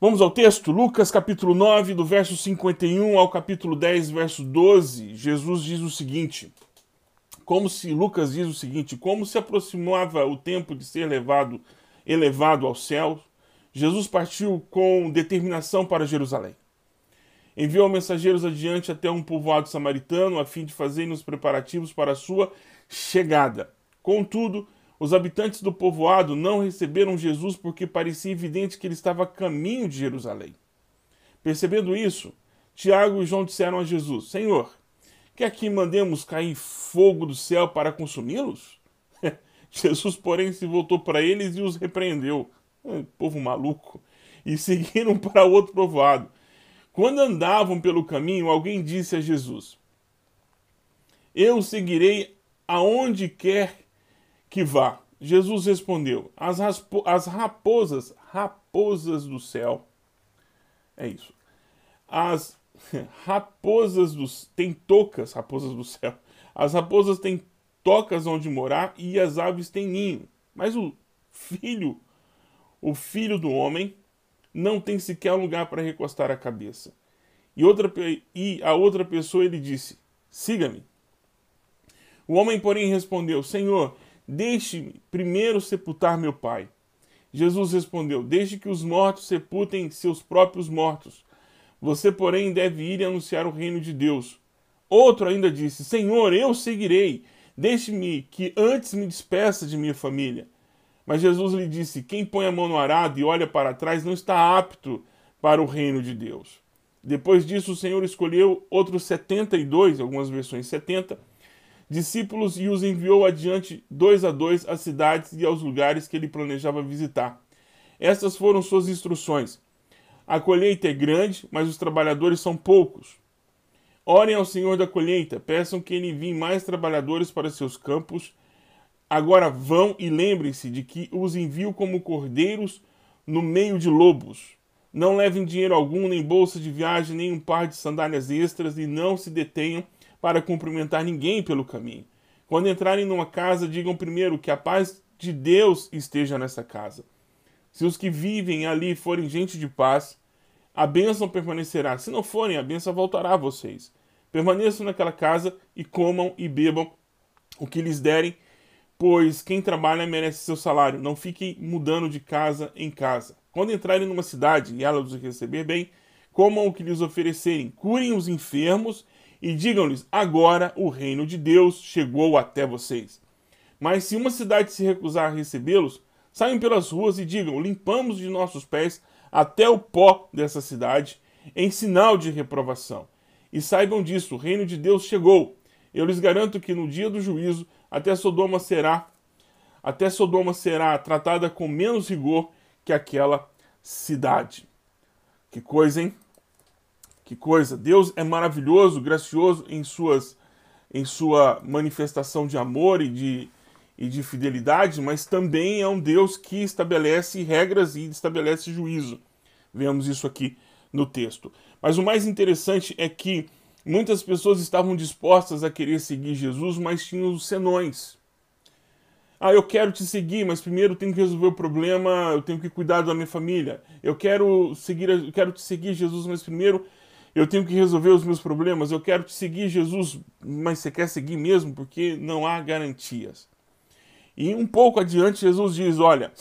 Vamos ao texto, Lucas capítulo 9, do verso 51 ao capítulo 10, verso 12. Jesus diz o seguinte: Como se Lucas diz o seguinte, como se aproximava o tempo de ser levado, elevado ao céu, Jesus partiu com determinação para Jerusalém. Enviou mensageiros adiante até um povoado samaritano a fim de fazerem os preparativos para a sua chegada. Contudo, os habitantes do povoado não receberam Jesus porque parecia evidente que ele estava a caminho de Jerusalém. Percebendo isso, Tiago e João disseram a Jesus: Senhor, quer que mandemos cair fogo do céu para consumi-los? Jesus, porém, se voltou para eles e os repreendeu. Povo maluco. E seguiram para outro povoado. Quando andavam pelo caminho, alguém disse a Jesus: Eu seguirei aonde quer que vá. Jesus respondeu: as, as raposas, raposas do céu. É isso. As raposas dos têm tocas, raposas do céu. As raposas têm tocas onde morar e as aves têm ninho. Mas o filho, o filho do homem, não tem sequer lugar para recostar a cabeça. E, outra, e a outra pessoa ele disse: Siga-me. O homem, porém, respondeu: Senhor, Deixe-me primeiro sepultar meu pai. Jesus respondeu: Deixe que os mortos sepultem seus próprios mortos. Você, porém, deve ir e anunciar o reino de Deus. Outro ainda disse: Senhor, eu seguirei. Deixe-me que antes me despeça de minha família. Mas Jesus lhe disse: Quem põe a mão no arado e olha para trás não está apto para o reino de Deus. Depois disso, o Senhor escolheu outros setenta e dois, algumas versões setenta, discípulos e os enviou adiante dois a dois às cidades e aos lugares que ele planejava visitar. Estas foram suas instruções. A colheita é grande, mas os trabalhadores são poucos. Orem ao Senhor da colheita, peçam que ele envie mais trabalhadores para seus campos. Agora vão e lembrem-se de que os envio como cordeiros no meio de lobos. Não levem dinheiro algum, nem bolsa de viagem, nem um par de sandálias extras, e não se detenham para cumprimentar ninguém pelo caminho. Quando entrarem numa casa, digam primeiro que a paz de Deus esteja nessa casa. Se os que vivem ali forem gente de paz, a bênção permanecerá. Se não forem, a bênção voltará a vocês. Permaneçam naquela casa e comam e bebam o que lhes derem, pois quem trabalha merece seu salário. Não fiquem mudando de casa em casa. Quando entrarem numa cidade e ela os receber bem, comam o que lhes oferecerem, curem os enfermos e digam-lhes: agora o reino de Deus chegou até vocês. Mas se uma cidade se recusar a recebê-los, saiam pelas ruas e digam: limpamos de nossos pés até o pó dessa cidade, em sinal de reprovação. E saibam disso: o reino de Deus chegou. Eu lhes garanto que no dia do juízo, até Sodoma será até Sodoma será tratada com menos rigor que aquela cidade. Que coisa, hein? Que coisa! Deus é maravilhoso, gracioso em suas em sua manifestação de amor e de, e de fidelidade, mas também é um Deus que estabelece regras e estabelece juízo. Vemos isso aqui no texto. Mas o mais interessante é que muitas pessoas estavam dispostas a querer seguir Jesus, mas tinham os senões. Ah, eu quero te seguir, mas primeiro tenho que resolver o problema, eu tenho que cuidar da minha família. Eu quero seguir, eu quero te seguir, Jesus, mas primeiro eu tenho que resolver os meus problemas, eu quero te seguir, Jesus, mas você quer seguir mesmo? Porque não há garantias. E um pouco adiante, Jesus diz: Olha,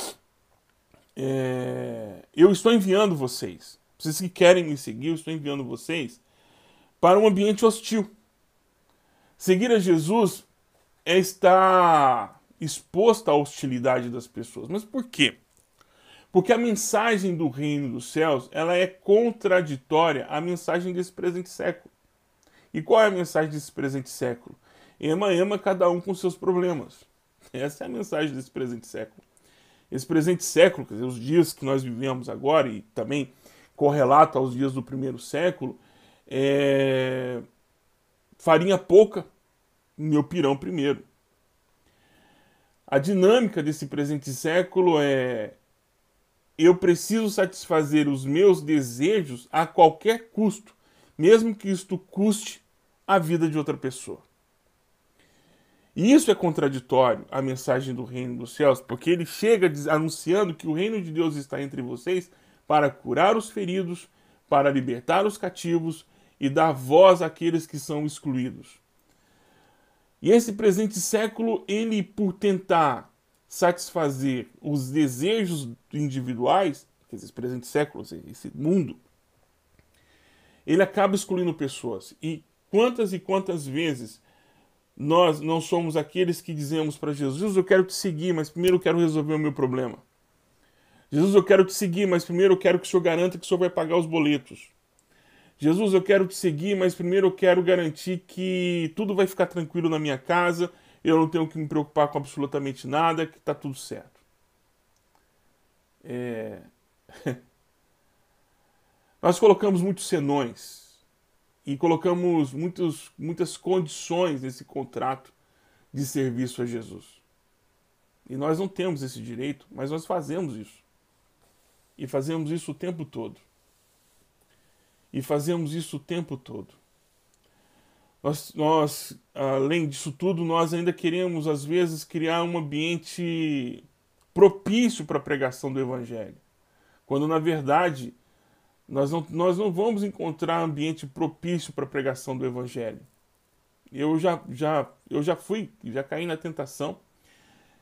é, eu estou enviando vocês, vocês que querem me seguir, eu estou enviando vocês para um ambiente hostil. Seguir a Jesus é estar exposto à hostilidade das pessoas. Mas por quê? Porque a mensagem do reino dos céus, ela é contraditória à mensagem desse presente século. E qual é a mensagem desse presente século? Ema, ema, cada um com seus problemas. Essa é a mensagem desse presente século. Esse presente século, quer dizer, os dias que nós vivemos agora e também correlato aos dias do primeiro século, é... farinha pouca, meu pirão primeiro. A dinâmica desse presente século é eu preciso satisfazer os meus desejos a qualquer custo, mesmo que isto custe a vida de outra pessoa. E isso é contraditório à mensagem do reino dos céus, porque ele chega anunciando que o reino de Deus está entre vocês, para curar os feridos, para libertar os cativos e dar voz àqueles que são excluídos. E esse presente século, ele, por tentar satisfazer os desejos individuais, esse presente século, esse mundo, ele acaba excluindo pessoas. E quantas e quantas vezes nós não somos aqueles que dizemos para Jesus, eu quero te seguir, mas primeiro eu quero resolver o meu problema. Jesus, eu quero te seguir, mas primeiro eu quero que o Senhor garanta que o Senhor vai pagar os boletos. Jesus, eu quero te seguir, mas primeiro eu quero garantir que tudo vai ficar tranquilo na minha casa, eu não tenho que me preocupar com absolutamente nada, que está tudo certo. É... Nós colocamos muitos senões e colocamos muitos, muitas condições nesse contrato de serviço a Jesus. E nós não temos esse direito, mas nós fazemos isso. E fazemos isso o tempo todo. E fazemos isso o tempo todo. Nós, nós, além disso tudo, nós ainda queremos, às vezes, criar um ambiente propício para a pregação do Evangelho. Quando, na verdade, nós não, nós não vamos encontrar ambiente propício para a pregação do Evangelho. Eu já, já, eu já fui, já caí na tentação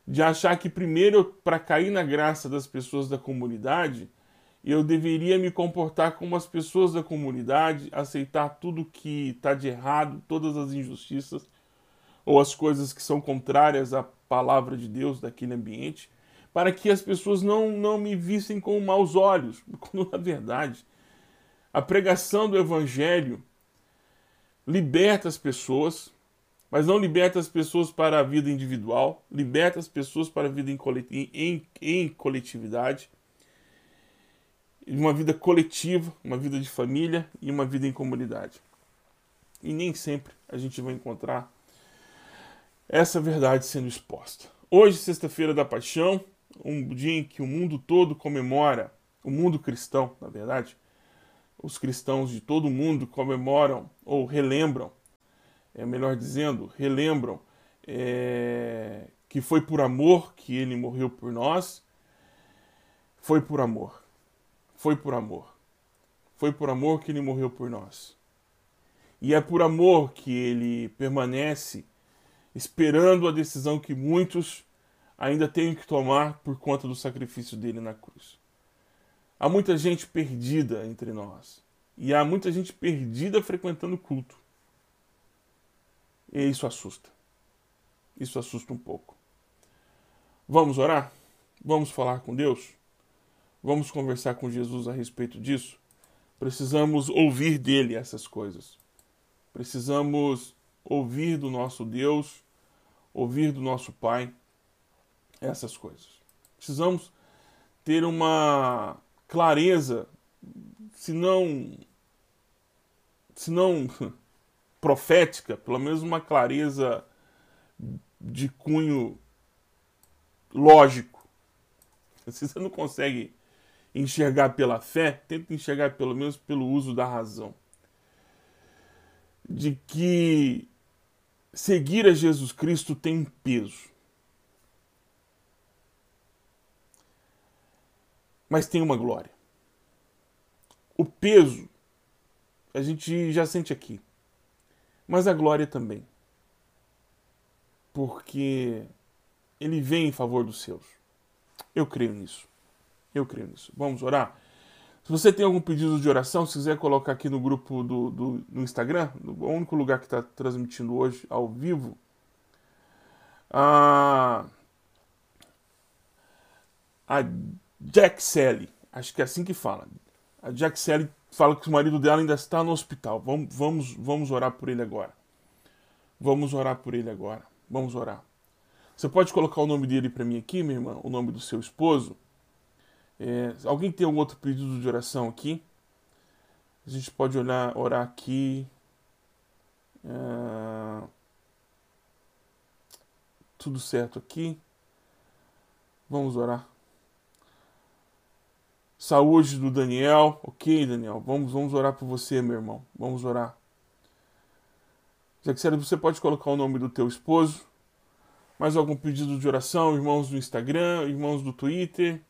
de achar que primeiro, para cair na graça das pessoas da comunidade, eu deveria me comportar como as pessoas da comunidade, aceitar tudo que está de errado, todas as injustiças ou as coisas que são contrárias à palavra de Deus daquele ambiente, para que as pessoas não, não me vissem com maus olhos, quando na verdade a pregação do evangelho liberta as pessoas, mas não liberta as pessoas para a vida individual, liberta as pessoas para a vida em, em, em coletividade, uma vida coletiva, uma vida de família e uma vida em comunidade. E nem sempre a gente vai encontrar essa verdade sendo exposta. Hoje, sexta-feira da Paixão, um dia em que o mundo todo comemora, o mundo cristão, na verdade, os cristãos de todo o mundo comemoram ou relembram, é melhor dizendo, relembram é, que foi por amor que ele morreu por nós. Foi por amor. Foi por amor. Foi por amor que ele morreu por nós. E é por amor que ele permanece esperando a decisão que muitos ainda têm que tomar por conta do sacrifício dele na cruz. Há muita gente perdida entre nós. E há muita gente perdida frequentando o culto. E isso assusta. Isso assusta um pouco. Vamos orar? Vamos falar com Deus? Vamos conversar com Jesus a respeito disso? Precisamos ouvir dele essas coisas. Precisamos ouvir do nosso Deus, ouvir do nosso Pai essas coisas. Precisamos ter uma clareza, se não, se não profética, pelo menos uma clareza de cunho lógico. Se você não consegue enxergar pela fé, tenta enxergar pelo menos pelo uso da razão. De que seguir a Jesus Cristo tem um peso. mas tem uma glória. O peso a gente já sente aqui, mas a glória também, porque ele vem em favor dos seus. Eu creio nisso. Eu creio nisso. Vamos orar? Se você tem algum pedido de oração, se quiser colocar aqui no grupo do, do no Instagram, o único lugar que está transmitindo hoje ao vivo, a, a Jack Sally, acho que é assim que fala. A Jack Sally fala que o marido dela ainda está no hospital. Vamos, vamos, vamos orar por ele agora. Vamos orar por ele agora. Vamos orar. Você pode colocar o nome dele para mim aqui, minha irmã? O nome do seu esposo? É, alguém tem algum outro pedido de oração aqui? A gente pode olhar, orar aqui. É, tudo certo aqui. Vamos orar. Saúde do Daniel. Ok, Daniel. Vamos, vamos orar por você, meu irmão. Vamos orar. Jaxera, você pode colocar o nome do teu esposo. Mais algum pedido de oração? Irmãos do Instagram, irmãos do Twitter.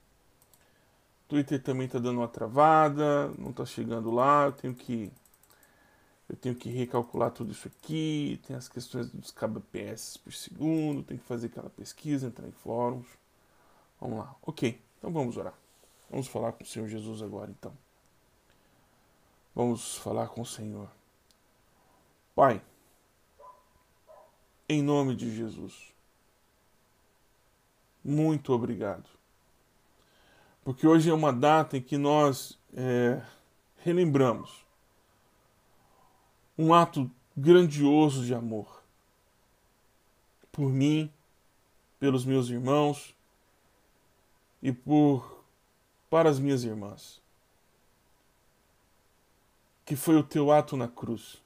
Twitter também tá dando uma travada, não tá chegando lá, eu tenho que eu tenho que recalcular tudo isso aqui, tem as questões dos kbps por segundo, tem que fazer aquela pesquisa, entrar em fóruns. Vamos lá. OK. Então vamos orar. Vamos falar com o Senhor Jesus agora então. Vamos falar com o Senhor. Pai, em nome de Jesus, muito obrigado. Porque hoje é uma data em que nós é, relembramos um ato grandioso de amor por mim, pelos meus irmãos e por para as minhas irmãs. Que foi o teu ato na cruz,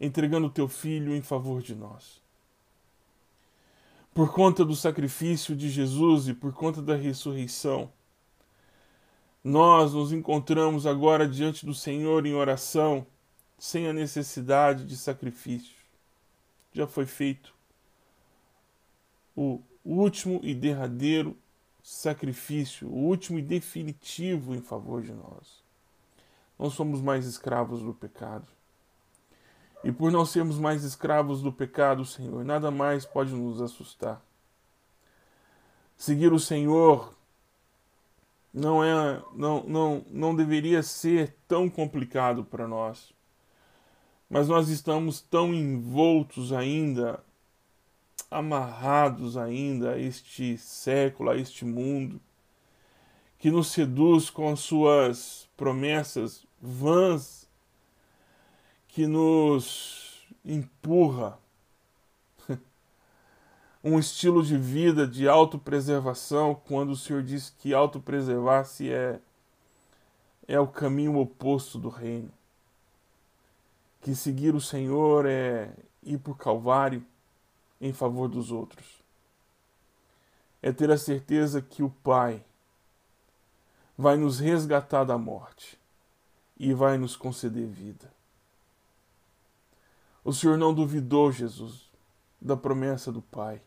entregando o teu filho em favor de nós. Por conta do sacrifício de Jesus e por conta da ressurreição, nós nos encontramos agora diante do Senhor em oração, sem a necessidade de sacrifício. Já foi feito o último e derradeiro sacrifício, o último e definitivo em favor de nós. Não somos mais escravos do pecado. E por não sermos mais escravos do pecado, Senhor, nada mais pode nos assustar. Seguir o Senhor não é não não não deveria ser tão complicado para nós. Mas nós estamos tão envoltos ainda, amarrados ainda a este século, a este mundo, que nos seduz com suas promessas vãs, que nos empurra um estilo de vida de autopreservação, quando o Senhor diz que autopreservar-se é, é o caminho oposto do reino. Que seguir o Senhor é ir por Calvário em favor dos outros. É ter a certeza que o Pai vai nos resgatar da morte e vai nos conceder vida. O Senhor não duvidou, Jesus, da promessa do Pai.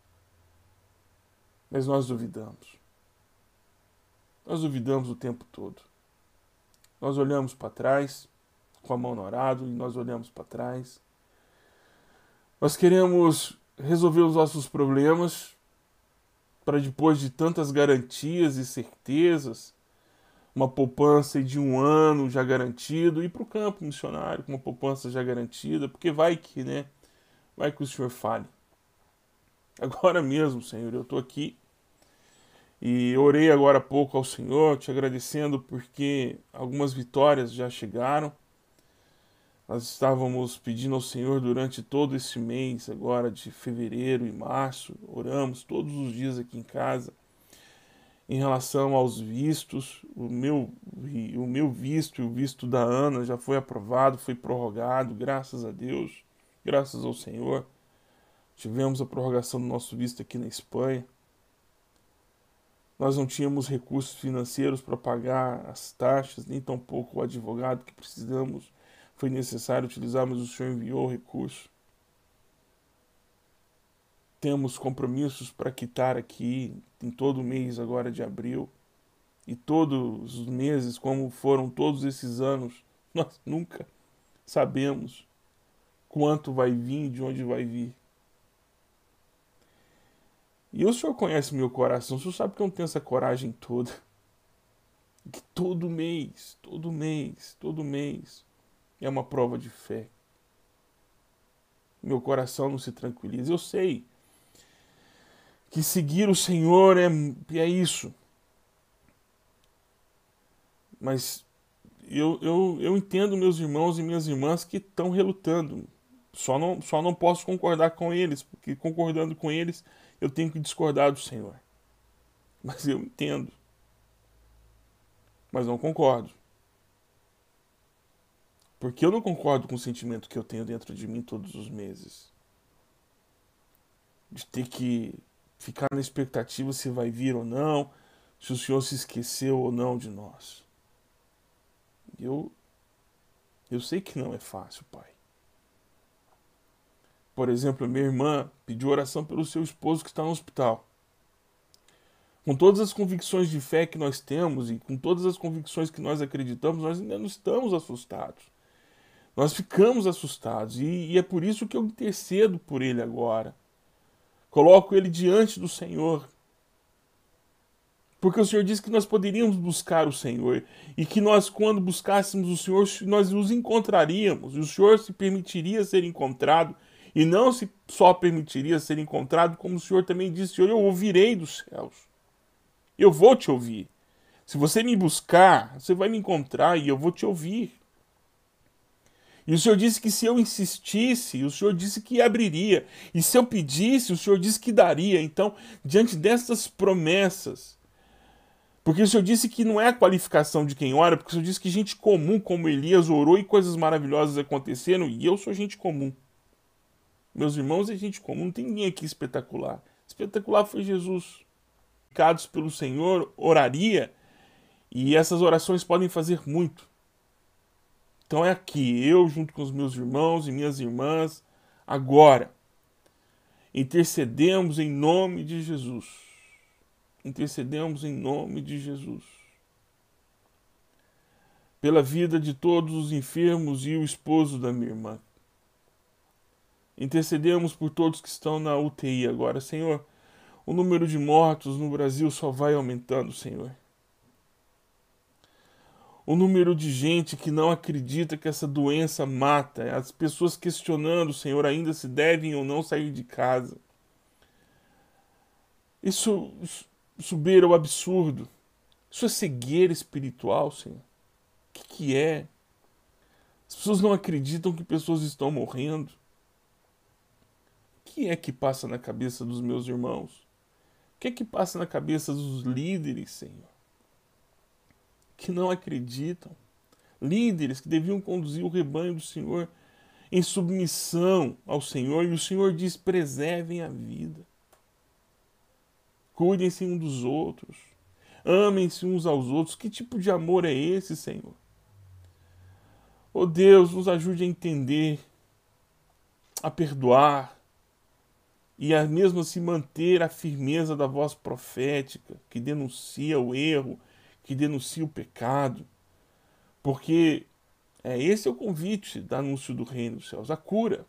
Mas nós duvidamos. Nós duvidamos o tempo todo. Nós olhamos para trás, com a mão no arado, e nós olhamos para trás. Nós queremos resolver os nossos problemas para depois de tantas garantias e certezas, uma poupança de um ano já garantido, ir para o campo missionário com uma poupança já garantida, porque vai que, né? Vai que o Senhor fale. Agora mesmo, Senhor, eu estou aqui e orei agora há pouco ao Senhor, te agradecendo porque algumas vitórias já chegaram. Nós estávamos pedindo ao Senhor durante todo esse mês, agora de fevereiro e março, oramos todos os dias aqui em casa em relação aos vistos. O meu, o meu visto e o visto da Ana já foi aprovado, foi prorrogado, graças a Deus, graças ao Senhor. Tivemos a prorrogação do nosso visto aqui na Espanha. Nós não tínhamos recursos financeiros para pagar as taxas, nem tampouco o advogado que precisamos. Foi necessário utilizar, mas o Senhor enviou o recurso. Temos compromissos para quitar aqui em todo o mês agora de abril. E todos os meses, como foram todos esses anos, nós nunca sabemos quanto vai vir, de onde vai vir. E o senhor conhece meu coração, o senhor sabe que eu não tenho essa coragem toda. Que todo mês, todo mês, todo mês é uma prova de fé. Meu coração não se tranquiliza. Eu sei que seguir o Senhor é, é isso. Mas eu, eu, eu entendo meus irmãos e minhas irmãs que estão relutando. Só não, só não posso concordar com eles, porque concordando com eles eu tenho que discordar do Senhor. Mas eu entendo. Mas não concordo. Porque eu não concordo com o sentimento que eu tenho dentro de mim todos os meses. De ter que ficar na expectativa se vai vir ou não, se o Senhor se esqueceu ou não de nós. Eu eu sei que não é fácil, Pai. Por exemplo, minha irmã pediu oração pelo seu esposo que está no hospital. com todas as convicções de fé que nós temos e com todas as convicções que nós acreditamos, nós ainda não estamos assustados. Nós ficamos assustados e, e é por isso que eu intercedo por ele agora. Coloco ele diante do Senhor. Porque o Senhor disse que nós poderíamos buscar o Senhor e que nós, quando buscássemos o Senhor, nós os encontraríamos e o Senhor se permitiria ser encontrado e não se só permitiria ser encontrado, como o Senhor também disse: Eu ouvirei dos céus. Eu vou te ouvir. Se você me buscar, você vai me encontrar e eu vou te ouvir. E o Senhor disse que se eu insistisse, o Senhor disse que abriria. E se eu pedisse, o Senhor disse que daria. Então, diante dessas promessas, porque o Senhor disse que não é a qualificação de quem ora, porque o Senhor disse que gente comum como Elias orou e coisas maravilhosas aconteceram, e eu sou gente comum. Meus irmãos é gente comum, não tem ninguém aqui espetacular. Espetacular foi Jesus. Pecados pelo Senhor, oraria, e essas orações podem fazer muito. Então é aqui, eu junto com os meus irmãos e minhas irmãs, agora, intercedemos em nome de Jesus. Intercedemos em nome de Jesus. Pela vida de todos os enfermos e o esposo da minha irmã. Intercedemos por todos que estão na UTI agora, Senhor. O número de mortos no Brasil só vai aumentando, Senhor o número de gente que não acredita que essa doença mata, as pessoas questionando, Senhor, ainda se devem ou não sair de casa. Isso, isso o absurdo. Isso é cegueira espiritual, Senhor. O que, que é? As pessoas não acreditam que pessoas estão morrendo. O que é que passa na cabeça dos meus irmãos? O que é que passa na cabeça dos líderes, Senhor? Que não acreditam, líderes que deviam conduzir o rebanho do Senhor em submissão ao Senhor, e o Senhor diz: preservem a vida, cuidem-se uns dos outros, amem-se uns aos outros. Que tipo de amor é esse, Senhor? Oh Deus, nos ajude a entender, a perdoar e a mesmo assim manter a firmeza da voz profética que denuncia o erro que denuncia o pecado, porque é esse é o convite do anúncio do reino dos céus, a cura.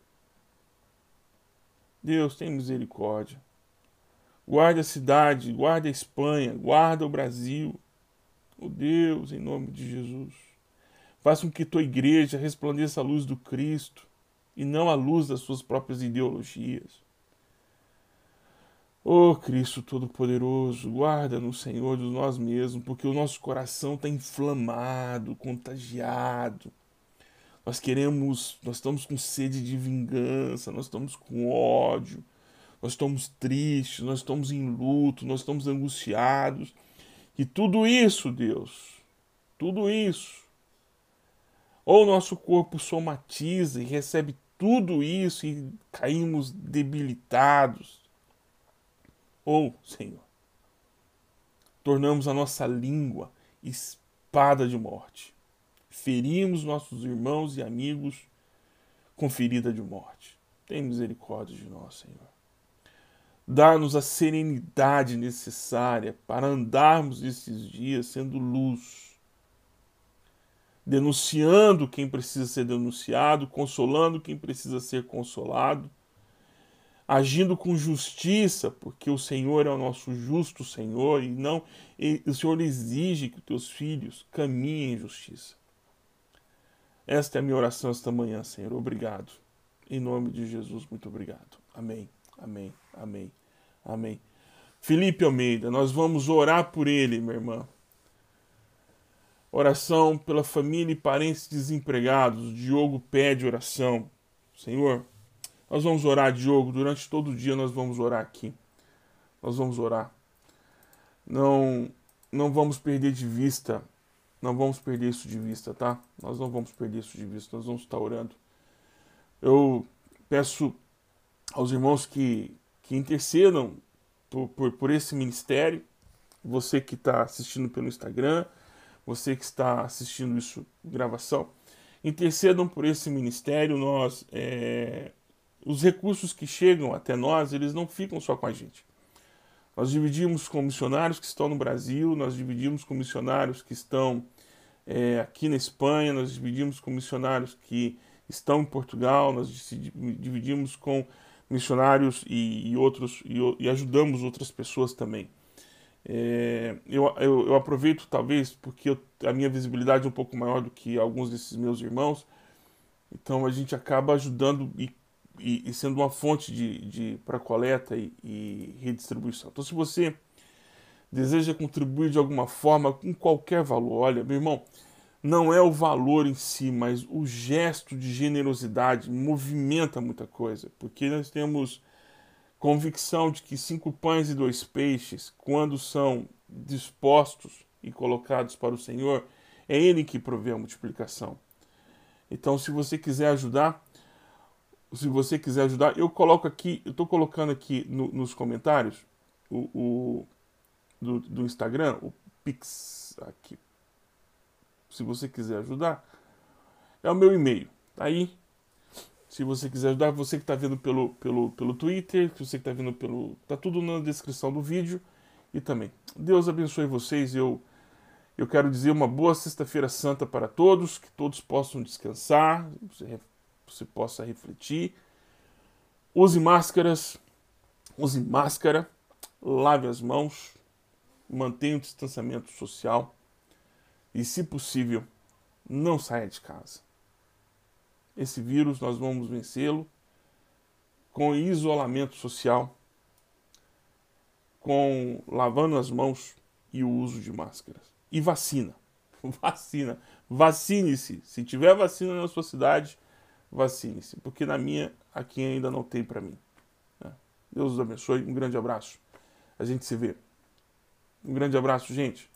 Deus tem misericórdia. Guarda a cidade, guarda a Espanha, guarda o Brasil. Oh Deus, em nome de Jesus. Faça com que tua igreja resplandeça a luz do Cristo e não a luz das suas próprias ideologias. Oh Cristo Todo-Poderoso, guarda-nos, Senhor, de nós mesmos, porque o nosso coração está inflamado, contagiado. Nós queremos, nós estamos com sede de vingança, nós estamos com ódio, nós estamos tristes, nós estamos em luto, nós estamos angustiados. E tudo isso, Deus, tudo isso, ou o nosso corpo somatiza e recebe tudo isso e caímos debilitados ou, Senhor, tornamos a nossa língua espada de morte. Ferimos nossos irmãos e amigos com ferida de morte. Tem misericórdia de nós, Senhor. Dá-nos a serenidade necessária para andarmos esses dias sendo luz, denunciando quem precisa ser denunciado, consolando quem precisa ser consolado agindo com justiça, porque o Senhor é o nosso justo Senhor e não e o Senhor exige que os teus filhos caminhem em justiça. Esta é a minha oração esta manhã, Senhor. Obrigado. Em nome de Jesus, muito obrigado. Amém. Amém. Amém. Amém. Felipe Almeida, nós vamos orar por ele, minha irmã. Oração pela família e parentes desempregados. Diogo pede oração. Senhor, nós vamos orar, Diogo, durante todo o dia nós vamos orar aqui. Nós vamos orar. Não não vamos perder de vista, não vamos perder isso de vista, tá? Nós não vamos perder isso de vista, nós vamos estar orando. Eu peço aos irmãos que, que intercedam por, por, por esse ministério, você que está assistindo pelo Instagram, você que está assistindo isso gravação, intercedam por esse ministério. Nós é, os recursos que chegam até nós, eles não ficam só com a gente. Nós dividimos com missionários que estão no Brasil, nós dividimos com missionários que estão é, aqui na Espanha, nós dividimos com missionários que estão em Portugal, nós dividimos com missionários e, e outros e, e, ajudamos outras pessoas também. É, eu, eu, eu, aproveito talvez porque eu, a minha visibilidade é um pouco maior do que alguns desses meus irmãos, então a gente acaba ajudando e, e sendo uma fonte de, de para coleta e, redistribuição. Então se você deseja contribuir de alguma forma com qualquer valor, olha, meu irmão, não é o valor em si, mas o gesto de generosidade movimenta muita coisa, porque nós temos convicção de que cinco pães e dois peixes, quando são dispostos e colocados para o Senhor, é Ele que provê a multiplicação. Então, se você quiser ajudar, se você quiser ajudar, eu coloco aqui, eu estou colocando aqui no, nos comentários o, o do, do Instagram, o Pix aqui, se você quiser ajudar, é o meu e-mail. Tá aí, se você quiser ajudar, você que está vendo pelo, pelo, pelo Twitter, você que está vendo pelo. Tá tudo na descrição do vídeo. E também. Deus abençoe vocês. Eu, eu quero dizer uma boa Sexta-feira Santa para todos, que todos possam descansar, você, possa refletir. Use máscaras, use máscara, lave as mãos, mantenha o distanciamento social e, se possível, não saia de casa. Esse vírus nós vamos vencê-lo com isolamento social, com lavando as mãos e o uso de máscaras. E vacina. Vacina. Vacine-se. Se tiver vacina na sua cidade, vacine-se. Porque na minha, aqui ainda não tem para mim. Né? Deus os abençoe. Um grande abraço. A gente se vê. Um grande abraço, gente.